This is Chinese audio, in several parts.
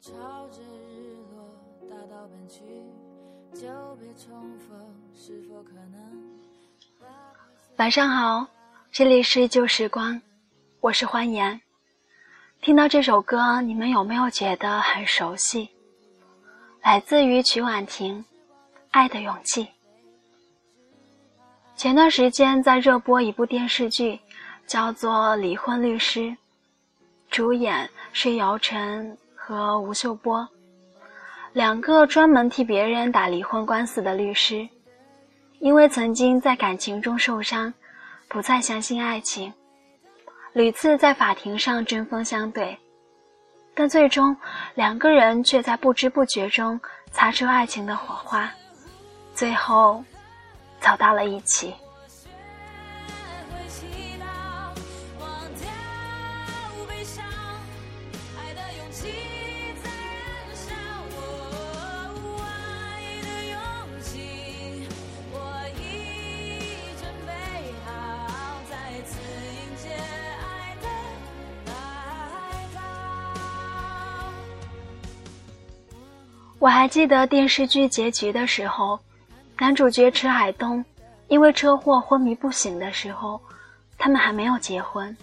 朝着日落大道奔去，久别重逢，是否可能？晚上好，这里是旧时光，我是欢颜。听到这首歌，你们有没有觉得很熟悉？来自于曲婉婷，《爱的勇气》。前段时间在热播一部电视剧，叫做《离婚律师》，主演是姚晨。和吴秀波，两个专门替别人打离婚官司的律师，因为曾经在感情中受伤，不再相信爱情，屡次在法庭上针锋相对，但最终两个人却在不知不觉中擦出爱情的火花，最后走到了一起。我还记得电视剧结局的时候，男主角池海东因为车祸昏迷不醒的时候，他们还没有结婚。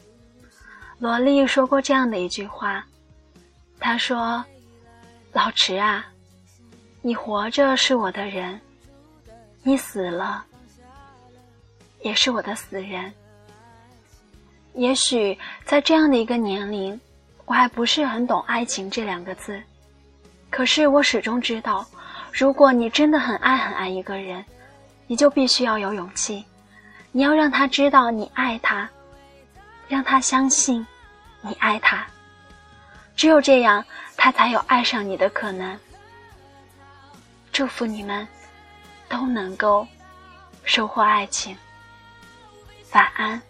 罗莉说过这样的一句话，她说：“老池啊，你活着是我的人，你死了也是我的死人。”也许在这样的一个年龄，我还不是很懂爱情这两个字。可是我始终知道，如果你真的很爱很爱一个人，你就必须要有勇气，你要让他知道你爱他，让他相信你爱他。只有这样，他才有爱上你的可能。祝福你们都能够收获爱情。晚安。